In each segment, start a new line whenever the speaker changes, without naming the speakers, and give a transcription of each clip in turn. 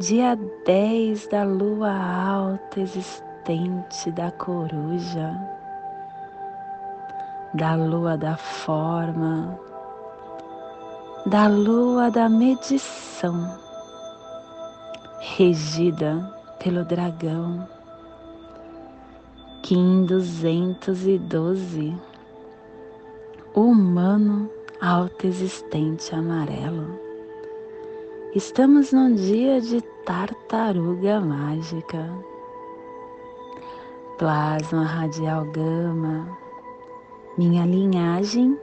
dia 10 da lua alta existente da coruja, da lua da forma, da lua da medição, regida pelo dragão. Kim 212, humano autoexistente amarelo. Estamos num dia de tartaruga mágica. Plasma radial gama. Minha linhagem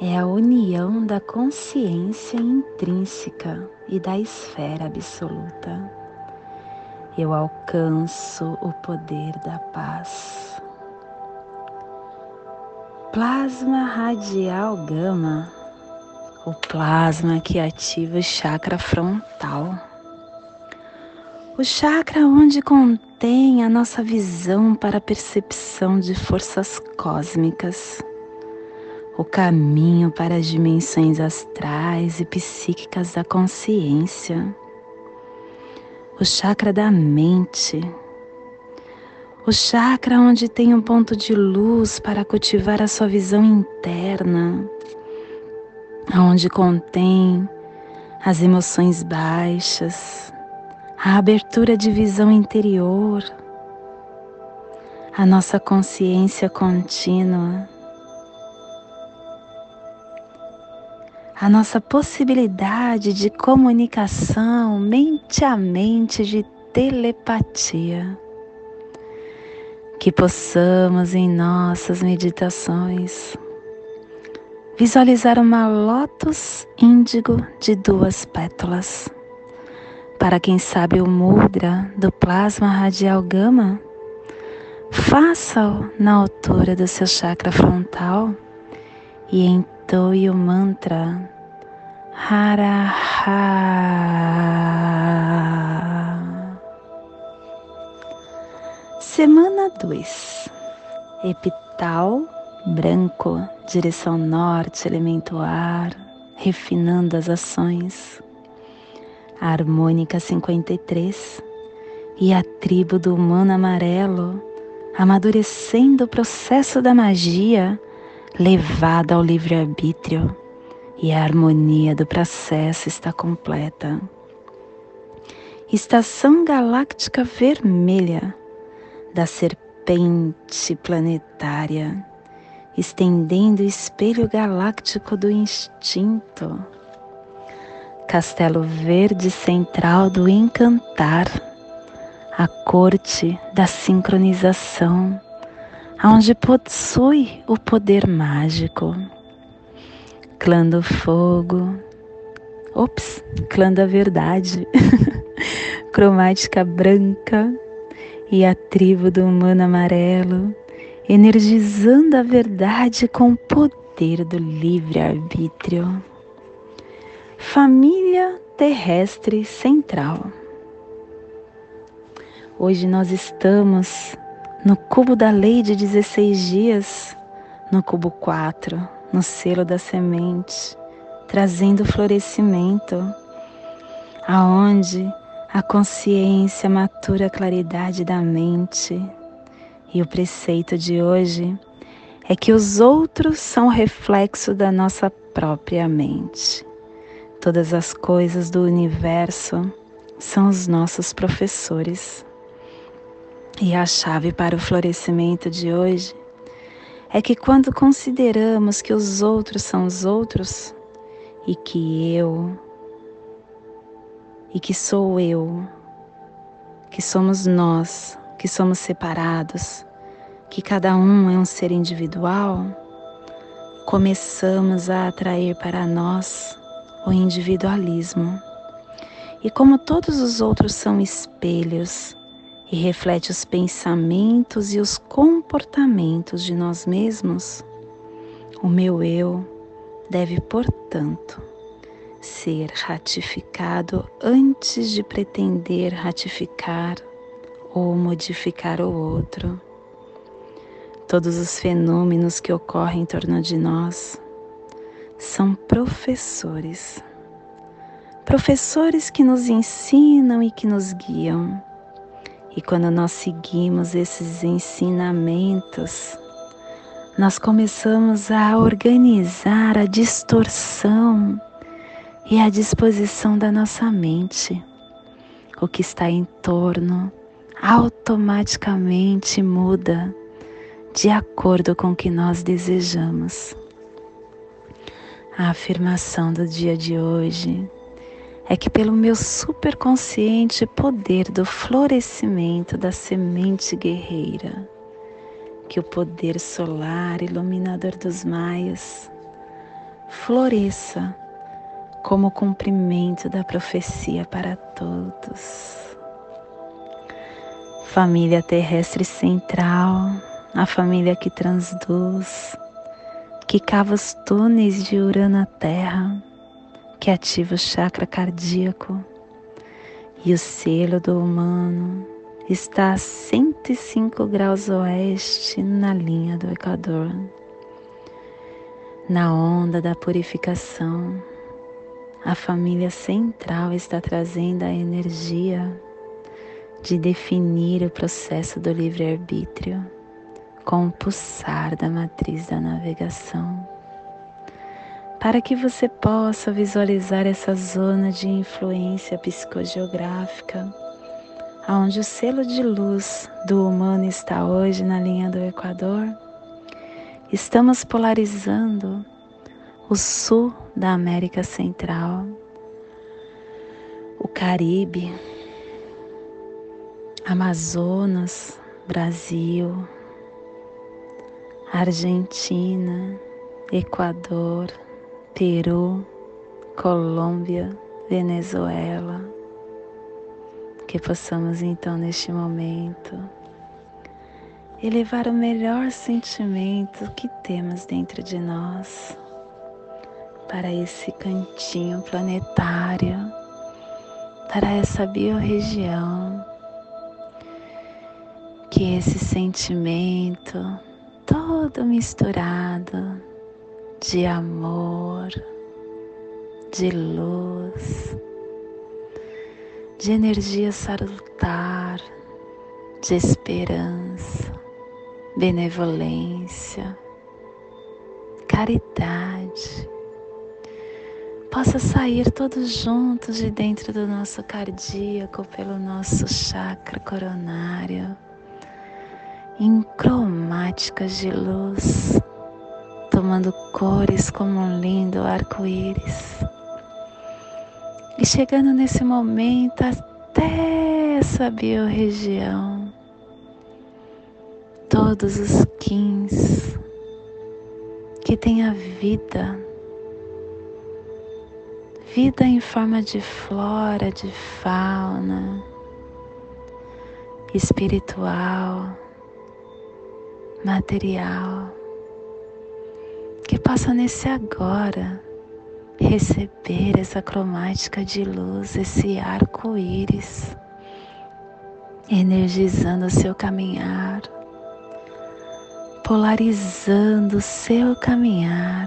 é a união da consciência intrínseca e da esfera absoluta. Eu alcanço o poder da paz. Plasma radial gama o plasma que ativa o chakra frontal. O chakra onde contém a nossa visão para a percepção de forças cósmicas, o caminho para as dimensões astrais e psíquicas da consciência, o chakra da mente, o chakra onde tem um ponto de luz para cultivar a sua visão interna onde contém as emoções baixas, a abertura de visão interior, a nossa consciência contínua, a nossa possibilidade de comunicação mente a mente, de telepatia. Que possamos em nossas meditações visualizar uma lótus índigo de duas pétalas. Para quem sabe o mudra do plasma radial gama, faça-o na altura do seu chakra frontal e entoie o mantra Haraha. Semana 2 Epital branco, direção norte, elemento ar, refinando as ações. A harmônica 53 e a tribo do humano amarelo, amadurecendo o processo da magia levada ao livre-arbítrio e a harmonia do processo está completa. Estação galáctica vermelha da serpente planetária estendendo o espelho galáctico do instinto. Castelo verde central do encantar, a corte da sincronização, onde possui o poder mágico. Clã do fogo, ops, clã da verdade, cromática branca e a tribo do humano amarelo energizando a verdade com o poder do livre-arbítrio. Família terrestre central. Hoje nós estamos no cubo da lei de 16 dias, no cubo 4, no selo da semente, trazendo florescimento, aonde a consciência matura a claridade da mente, e o preceito de hoje é que os outros são reflexo da nossa própria mente. Todas as coisas do universo são os nossos professores. E a chave para o florescimento de hoje é que quando consideramos que os outros são os outros e que eu e que sou eu, que somos nós que somos separados, que cada um é um ser individual, começamos a atrair para nós o individualismo. E como todos os outros são espelhos e reflete os pensamentos e os comportamentos de nós mesmos, o meu eu deve, portanto, ser ratificado antes de pretender ratificar ou modificar o outro. Todos os fenômenos que ocorrem em torno de nós são professores. Professores que nos ensinam e que nos guiam. E quando nós seguimos esses ensinamentos, nós começamos a organizar a distorção e a disposição da nossa mente. O que está em torno automaticamente muda de acordo com o que nós desejamos. A afirmação do dia de hoje é que, pelo meu superconsciente poder do florescimento da semente guerreira, que o poder solar iluminador dos maias floresça como cumprimento da profecia para todos. Família terrestre central, a família que transduz, que cava os túneis de Urano à Terra, que ativa o chakra cardíaco e o selo do humano está a 105 graus oeste na linha do Equador, na onda da purificação. A família central está trazendo a energia de definir o processo do livre-arbítrio com o pulsar da matriz da navegação, para que você possa visualizar essa zona de influência psicogeográfica aonde o selo de luz do humano está hoje na linha do Equador, estamos polarizando o sul da América Central, o Caribe, Amazonas, Brasil, Argentina, Equador, Peru, Colômbia, Venezuela que possamos então neste momento elevar o melhor sentimento que temos dentro de nós para esse cantinho planetário, para essa biorregião. Que esse sentimento todo misturado de amor, de luz, de energia salutar, de esperança, benevolência, caridade, possa sair todos juntos de dentro do nosso cardíaco, pelo nosso chakra coronário, em cromáticas de luz, tomando cores como um lindo arco-íris. E chegando nesse momento até essa biorregião, todos os quins que tem a vida, vida em forma de flora, de fauna, espiritual, material, que passa nesse agora receber essa cromática de luz, esse arco-íris, energizando o seu caminhar, polarizando o seu caminhar.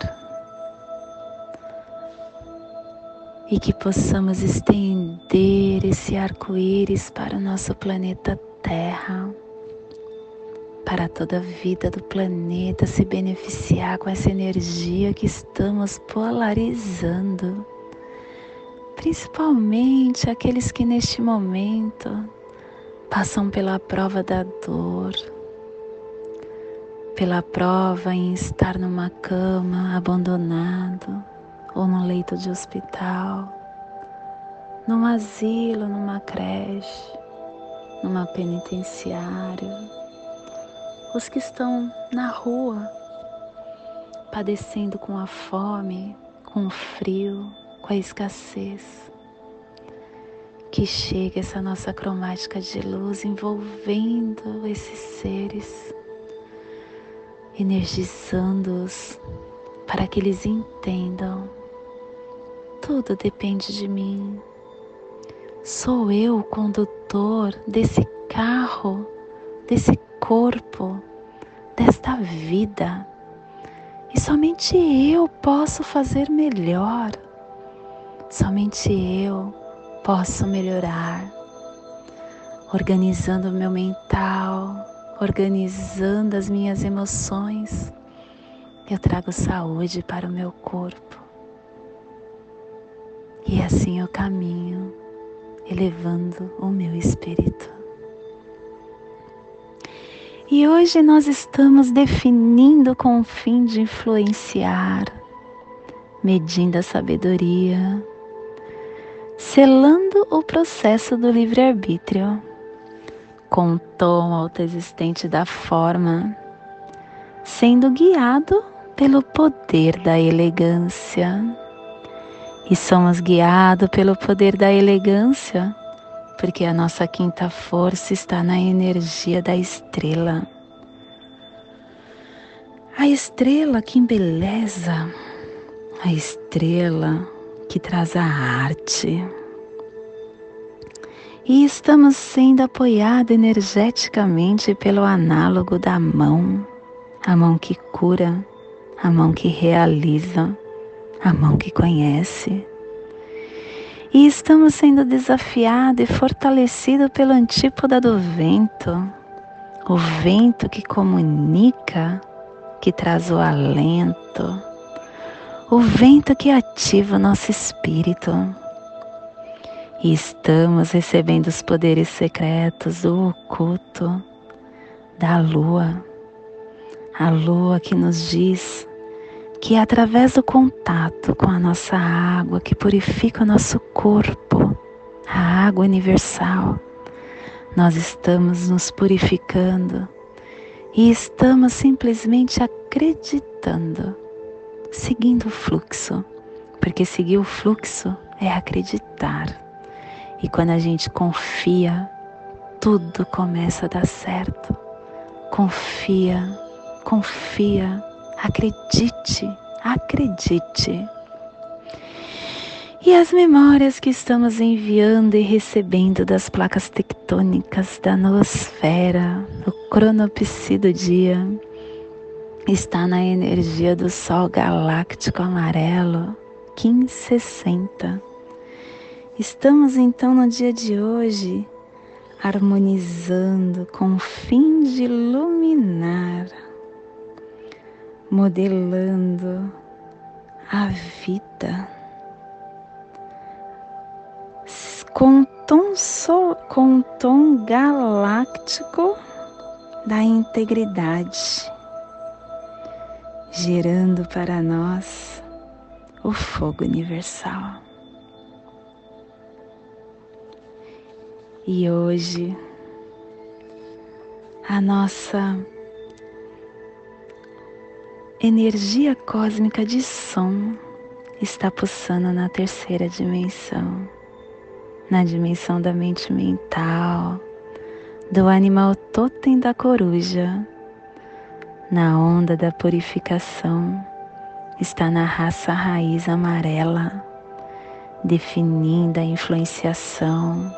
E que possamos estender esse arco-íris para o nosso planeta Terra para toda a vida do planeta se beneficiar com essa energia que estamos polarizando. Principalmente aqueles que neste momento passam pela prova da dor, pela prova em estar numa cama abandonado ou no leito de hospital, num asilo, numa creche, numa penitenciária os que estão na rua, padecendo com a fome, com o frio, com a escassez. que chegue essa nossa cromática de luz envolvendo esses seres, energizando-os para que eles entendam. Tudo depende de mim. Sou eu o condutor desse carro, desse corpo, desta vida. E somente eu posso fazer melhor. Somente eu posso melhorar. Organizando o meu mental, organizando as minhas emoções, eu trago saúde para o meu corpo. E assim eu caminho, elevando o meu espírito. E hoje nós estamos definindo com o fim de influenciar, medindo a sabedoria, selando o processo do livre-arbítrio, com o tom autoexistente da forma, sendo guiado pelo poder da elegância. E somos guiados pelo poder da elegância porque a nossa quinta força está na energia da estrela. A estrela que embeleza, a estrela que traz a arte. E estamos sendo apoiados energeticamente pelo análogo da mão, a mão que cura, a mão que realiza, a mão que conhece e estamos sendo desafiados e fortalecidos pelo antípoda do vento, o vento que comunica, que traz o alento, o vento que ativa o nosso espírito. E estamos recebendo os poderes secretos do oculto da lua, a lua que nos diz que é através do contato com a nossa água que purifica o nosso corpo, a água universal, nós estamos nos purificando e estamos simplesmente acreditando, seguindo o fluxo, porque seguir o fluxo é acreditar. E quando a gente confia, tudo começa a dar certo. Confia, confia Acredite, acredite. E as memórias que estamos enviando e recebendo das placas tectônicas da nosfera, o cronopsi do dia, está na energia do Sol galáctico amarelo 1560. Estamos então no dia de hoje harmonizando com o fim de iluminar modelando a vida com tom, so, com tom galáctico da integridade, gerando para nós o fogo universal. E hoje a nossa energia cósmica de som está pulsando na terceira dimensão, na dimensão da mente mental, do animal totem da coruja, na onda da purificação, está na raça raiz amarela, definindo a influenciação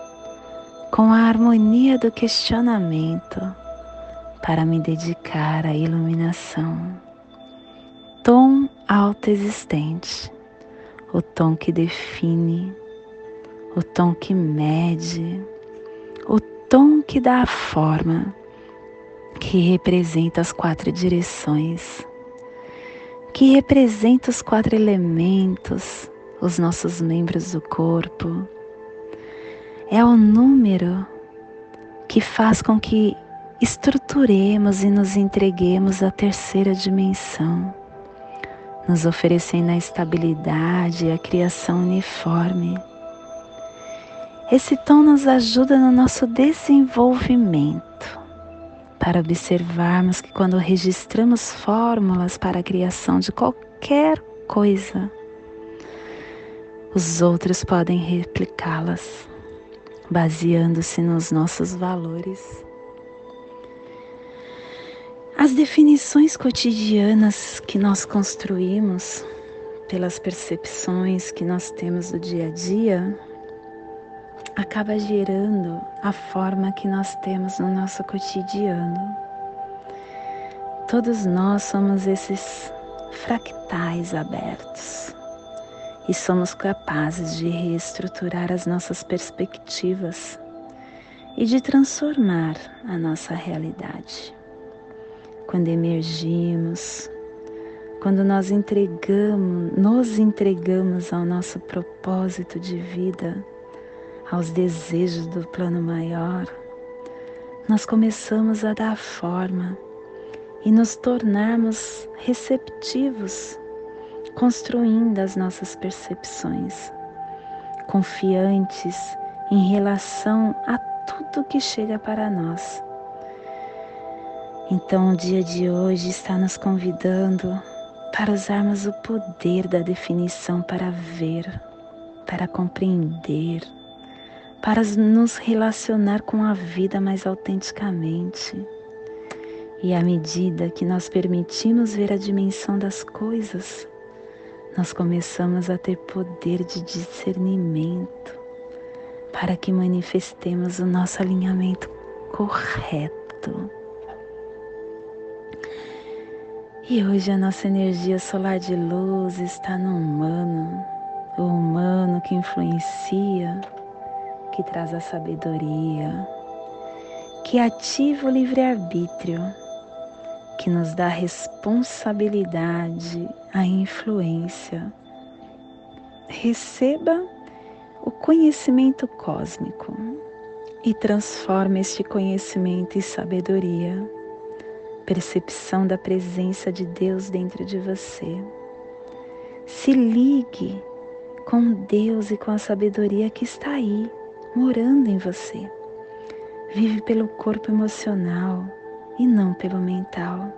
com a harmonia do questionamento para me dedicar à iluminação tom autoexistente, o tom que define, o tom que mede, o tom que dá a forma, que representa as quatro direções, que representa os quatro elementos, os nossos membros do corpo. É o número que faz com que estruturemos e nos entreguemos à terceira dimensão nos oferecendo a estabilidade e a criação uniforme. Esse tom nos ajuda no nosso desenvolvimento, para observarmos que quando registramos fórmulas para a criação de qualquer coisa, os outros podem replicá-las. baseando-se nos nossos valores. As definições cotidianas que nós construímos pelas percepções que nós temos do dia a dia acaba gerando a forma que nós temos no nosso cotidiano. Todos nós somos esses fractais abertos e somos capazes de reestruturar as nossas perspectivas e de transformar a nossa realidade quando emergimos, quando nós entregamos, nos entregamos ao nosso propósito de vida, aos desejos do plano maior, nós começamos a dar forma e nos tornarmos receptivos, construindo as nossas percepções, confiantes em relação a tudo que chega para nós então, o dia de hoje está nos convidando para usarmos o poder da definição para ver, para compreender, para nos relacionar com a vida mais autenticamente. E à medida que nós permitimos ver a dimensão das coisas, nós começamos a ter poder de discernimento para que manifestemos o nosso alinhamento correto e hoje a nossa energia solar de luz está no humano, o humano que influencia, que traz a sabedoria, que ativa o livre-arbítrio, que nos dá a responsabilidade, a influência. Receba o conhecimento cósmico e transforme este conhecimento em sabedoria percepção da presença de Deus dentro de você. Se ligue com Deus e com a sabedoria que está aí, morando em você. Vive pelo corpo emocional e não pelo mental.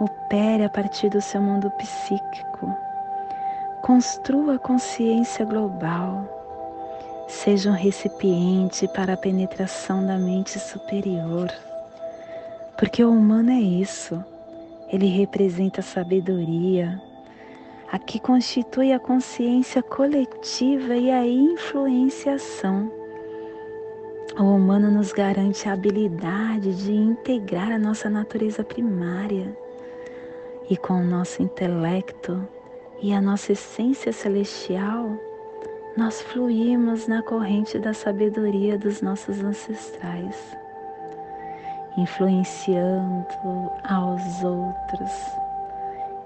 Opere a partir do seu mundo psíquico. Construa a consciência global. Seja um recipiente para a penetração da mente superior porque o humano é isso, ele representa a sabedoria, a que constitui a consciência coletiva e a influenciação. O humano nos garante a habilidade de integrar a nossa natureza primária. E com o nosso intelecto e a nossa essência celestial, nós fluímos na corrente da sabedoria dos nossos ancestrais influenciando aos outros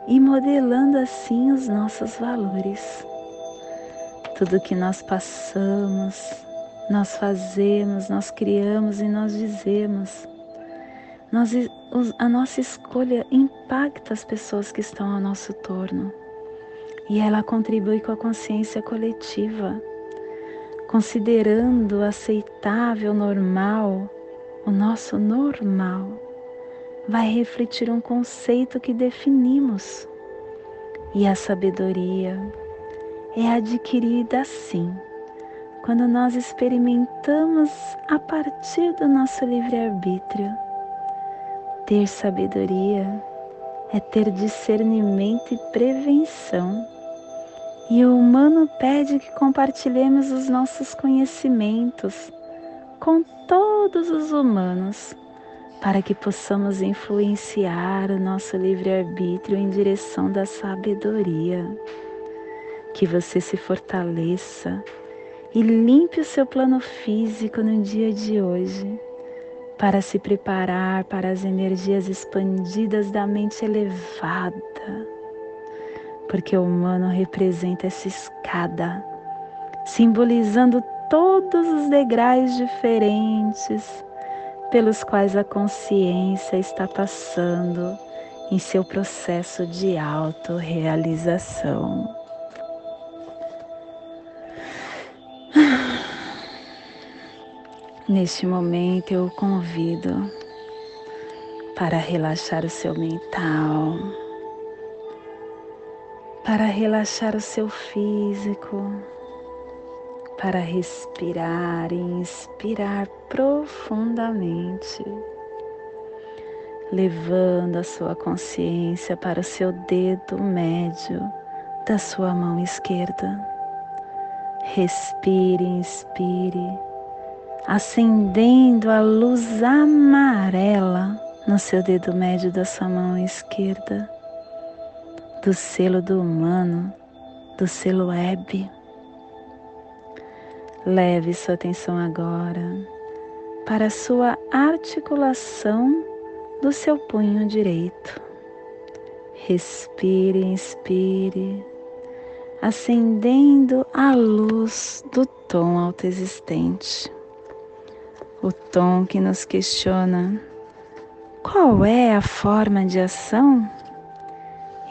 e modelando assim os nossos valores. Tudo que nós passamos, nós fazemos, nós criamos e nós dizemos. Nós, a nossa escolha impacta as pessoas que estão ao nosso torno e ela contribui com a consciência coletiva, considerando aceitável, normal o nosso normal vai refletir um conceito que definimos. E a sabedoria é adquirida assim, quando nós experimentamos a partir do nosso livre-arbítrio. Ter sabedoria é ter discernimento e prevenção. E o humano pede que compartilhemos os nossos conhecimentos com todos os humanos, para que possamos influenciar o nosso livre-arbítrio em direção da sabedoria. Que você se fortaleça e limpe o seu plano físico no dia de hoje, para se preparar para as energias expandidas da mente elevada, porque o humano representa essa escada, simbolizando todos os degraus diferentes pelos quais a consciência está passando em seu processo de autorrealização. Neste momento eu o convido para relaxar o seu mental, para relaxar o seu físico para respirar e inspirar profundamente, levando a sua consciência para o seu dedo médio da sua mão esquerda. Respire, inspire, acendendo a luz amarela no seu dedo médio da sua mão esquerda, do selo do humano, do selo web Leve sua atenção agora para a sua articulação do seu punho direito. Respire, inspire, acendendo a luz do tom autoexistente. O tom que nos questiona qual é a forma de ação?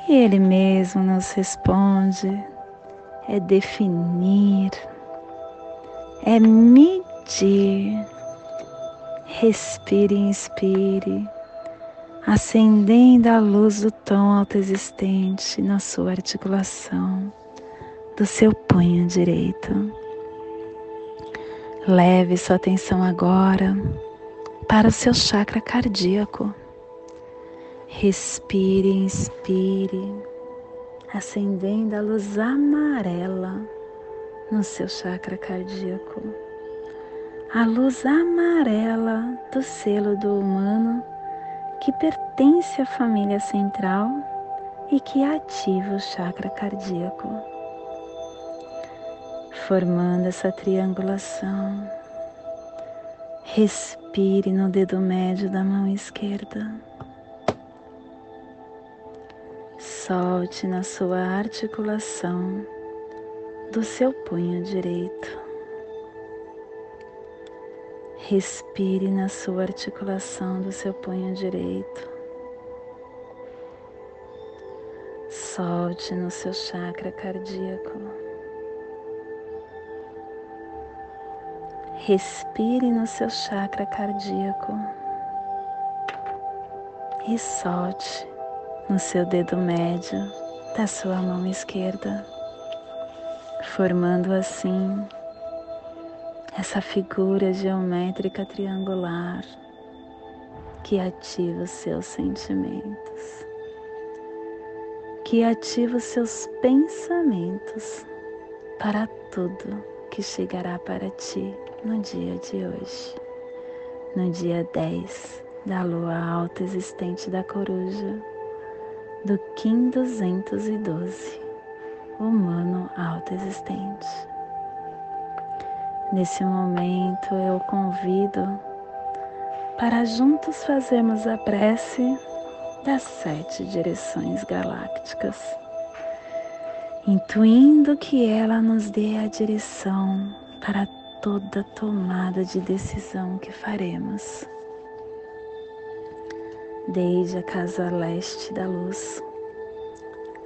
E ele mesmo nos responde: é definir é medir. Respire e inspire, acendendo a luz do tom autoexistente na sua articulação do seu punho direito. Leve sua atenção agora para o seu chakra cardíaco. Respire, inspire, acendendo a luz amarela no seu chakra cardíaco. A luz amarela do selo do humano que pertence à família central e que ativa o chakra cardíaco, formando essa triangulação. Respire no dedo médio da mão esquerda. Solte na sua articulação do seu punho direito. Respire na sua articulação do seu punho direito. Solte no seu chakra cardíaco. Respire no seu chakra cardíaco e solte no seu dedo médio da sua mão esquerda formando assim essa figura geométrica triangular que ativa os seus sentimentos, que ativa os seus pensamentos para tudo que chegará para ti no dia de hoje, no dia 10 da lua alta existente da coruja do Kim 212 humano autoexistente. Nesse momento eu convido para juntos fazermos a prece das sete direções galácticas, intuindo que ela nos dê a direção para toda tomada de decisão que faremos. Desde a casa leste da luz,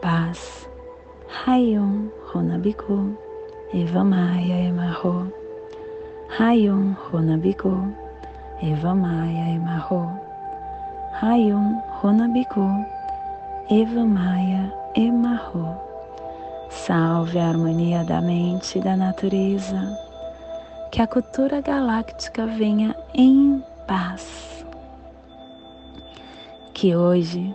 paz, Rayon Ronabiku, Eva Maia Emarro. Hayum Ronabiku. Eva Maia Emarro. Hayum Ronabiku. Eva Maia Emarro. Salve a harmonia da mente e da natureza. Que a cultura galáctica venha em paz. Que hoje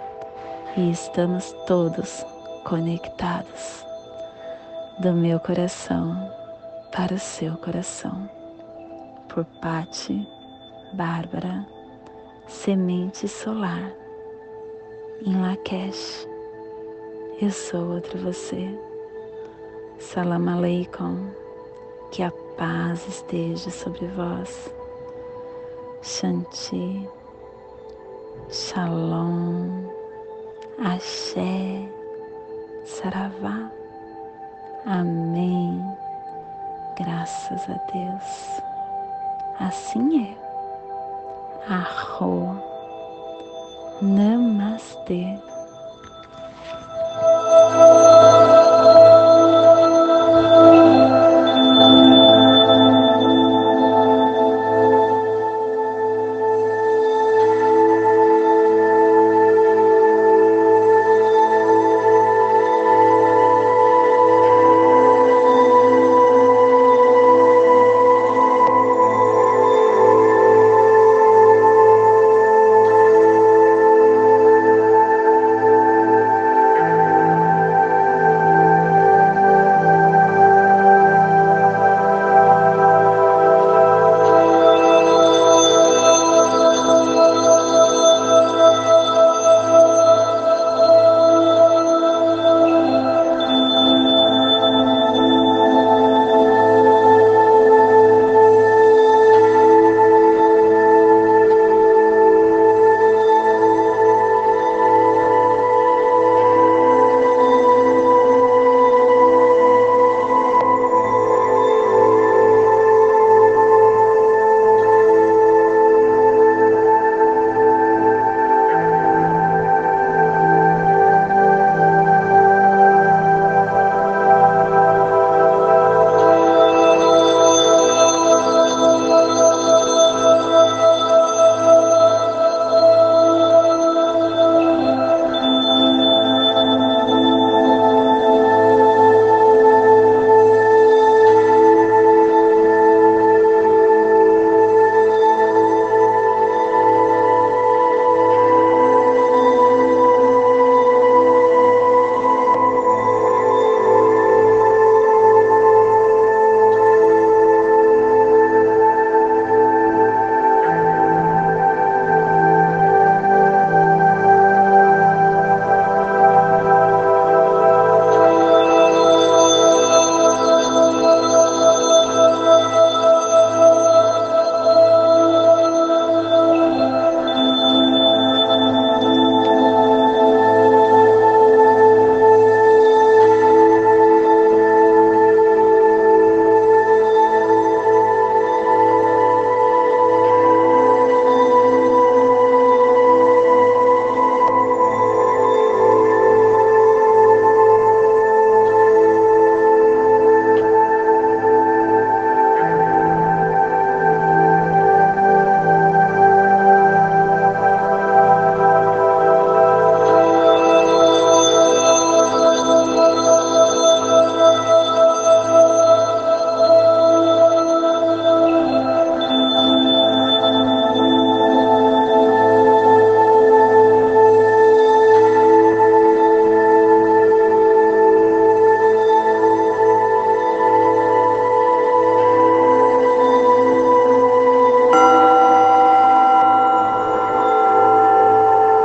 e estamos todos conectados do meu coração para o seu coração. Por Pati Bárbara, semente solar, em Lakesh. Eu sou outro você. Salam Aleikum. Que a paz esteja sobre vós. Shanti. Shalom. Axé, Saravá, Amém. Graças a Deus. Assim é. Arro. Namastê.